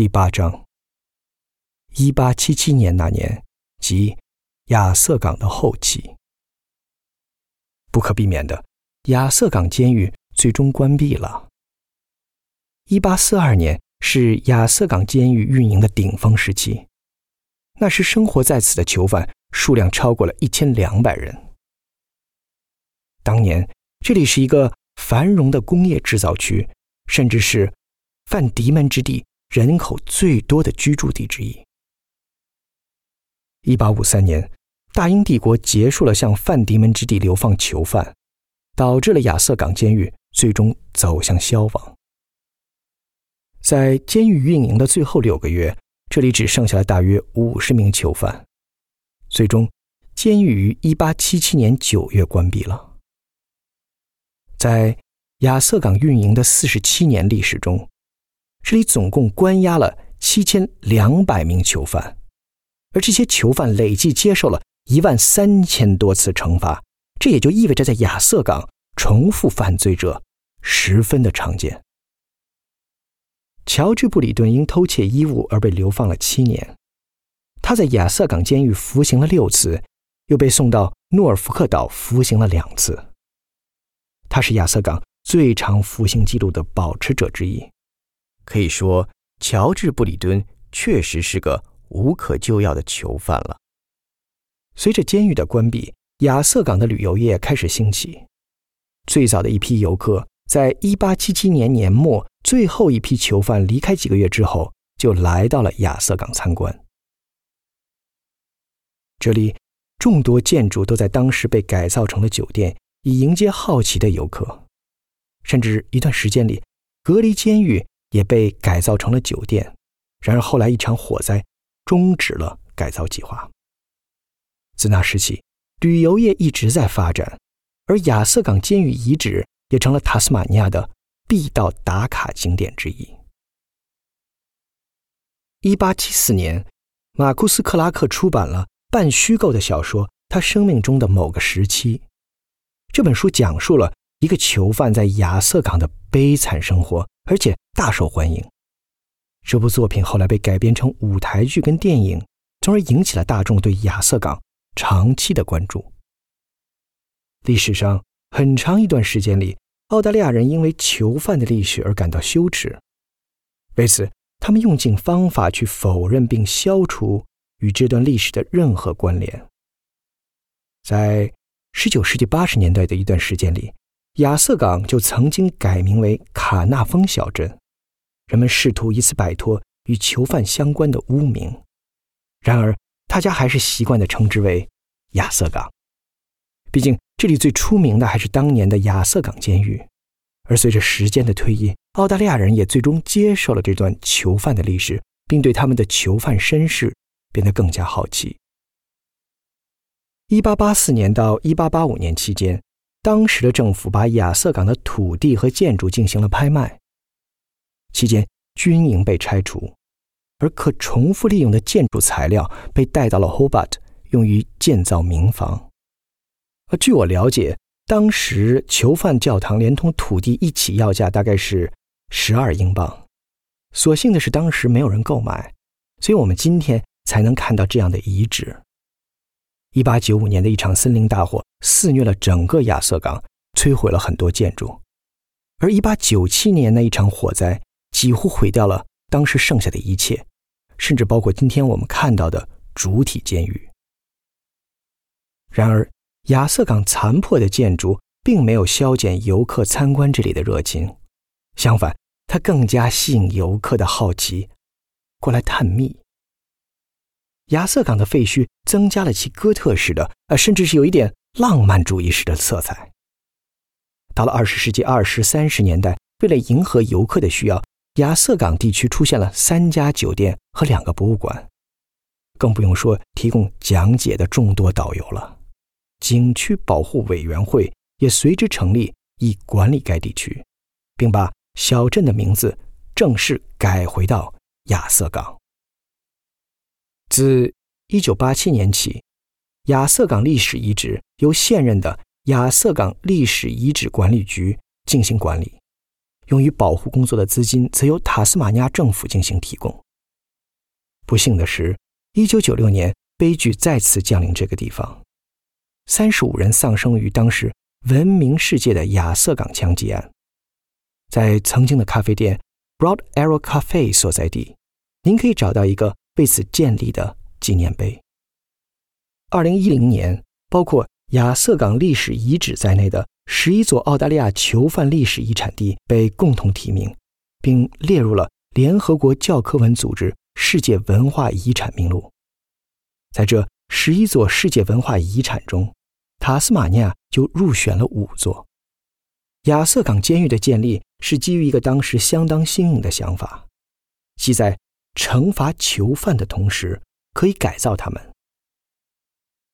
第八章。一八七七年那年，即亚瑟港的后期，不可避免的，亚瑟港监狱最终关闭了。一八四二年是亚瑟港监狱运营的顶峰时期，那时生活在此的囚犯数量超过了一千两百人。当年这里是一个繁荣的工业制造区，甚至是范迪门之地人口最多的居住地之一。一八五三年，大英帝国结束了向范迪门之地流放囚犯，导致了亚瑟港监狱最终走向消亡。在监狱运营的最后六个月，这里只剩下了大约五十名囚犯。最终，监狱于一八七七年九月关闭了。在亚瑟港运营的四十七年历史中，这里总共关押了七千两百名囚犯，而这些囚犯累计接受了一万三千多次惩罚。这也就意味着，在亚瑟港重复犯罪者十分的常见。乔治·布里顿因偷窃衣物而被流放了七年，他在亚瑟港监狱服刑了六次，又被送到诺尔福克岛服刑了两次。他是亚瑟港最长服刑记录的保持者之一，可以说，乔治·布里敦确实是个无可救药的囚犯了。随着监狱的关闭，亚瑟港的旅游业开始兴起。最早的一批游客，在1877年年末，最后一批囚犯离开几个月之后，就来到了亚瑟港参观。这里众多建筑都在当时被改造成了酒店。以迎接好奇的游客，甚至一段时间里，隔离监狱也被改造成了酒店。然而后来一场火灾终止了改造计划。自那时起，旅游业一直在发展，而亚瑟港监狱遗址也成了塔斯马尼亚的必到打卡景点之一。一八七四年，马库斯·克拉克出版了半虚构的小说《他生命中的某个时期》。这本书讲述了一个囚犯在亚瑟港的悲惨生活，而且大受欢迎。这部作品后来被改编成舞台剧跟电影，从而引起了大众对亚瑟港长期的关注。历史上很长一段时间里，澳大利亚人因为囚犯的历史而感到羞耻，为此他们用尽方法去否认并消除与这段历史的任何关联。在十九世纪八十年代的一段时间里，亚瑟港就曾经改名为卡纳峰小镇，人们试图以此摆脱与囚犯相关的污名。然而，大家还是习惯地称之为亚瑟港，毕竟这里最出名的还是当年的亚瑟港监狱。而随着时间的推移，澳大利亚人也最终接受了这段囚犯的历史，并对他们的囚犯身世变得更加好奇。一八八四年到一八八五年期间，当时的政府把亚瑟港的土地和建筑进行了拍卖。期间，军营被拆除，而可重复利用的建筑材料被带到了 Hobart，用于建造民房。而据我了解，当时囚犯教堂连同土地一起要价大概是十二英镑。所幸的是，当时没有人购买，所以我们今天才能看到这样的遗址。一八九五年的一场森林大火肆虐了整个亚瑟港，摧毁了很多建筑。而一八九七年那一场火灾几乎毁掉了当时剩下的一切，甚至包括今天我们看到的主体监狱。然而，亚瑟港残破的建筑并没有消减游客参观这里的热情，相反，它更加吸引游客的好奇，过来探秘。亚瑟港的废墟增加了其哥特式的，呃，甚至是有一点浪漫主义式的色彩。到了二十世纪二十三十年代，为了迎合游客的需要，亚瑟港地区出现了三家酒店和两个博物馆，更不用说提供讲解的众多导游了。景区保护委员会也随之成立，以管理该地区，并把小镇的名字正式改回到亚瑟港。自1987年起，亚瑟港历史遗址由现任的亚瑟港历史遗址管理局进行管理，用于保护工作的资金则由塔斯马尼亚政府进行提供。不幸的是，一九九六年悲剧再次降临这个地方，三十五人丧生于当时闻名世界的亚瑟港枪击案。在曾经的咖啡店 Broad Arrow Cafe 所在地，您可以找到一个为此建立的纪念碑。二零一零年，包括亚瑟港历史遗址在内的十一座澳大利亚囚犯历史遗产地被共同提名，并列入了联合国教科文组织世界文化遗产名录。在这十一座世界文化遗产中，塔斯马尼亚就入选了五座。亚瑟港监狱的建立是基于一个当时相当新颖的想法，即在惩罚囚犯的同时，可以改造他们。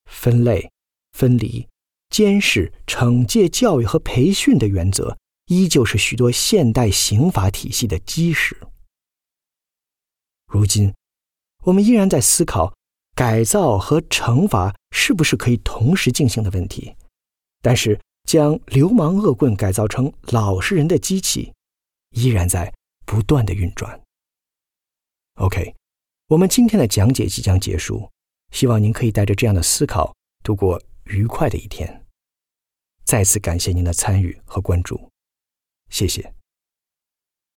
分类、分离、监视、惩戒、教育和培训的原则，依旧是许多现代刑法体系的基石。如今，我们依然在思考改造和惩罚是不是可以同时进行的问题，但是将流氓恶棍改造成老实人的机器，依然在不断的运转。OK，我们今天的讲解即将结束。希望您可以带着这样的思考度过愉快的一天。再次感谢您的参与和关注，谢谢。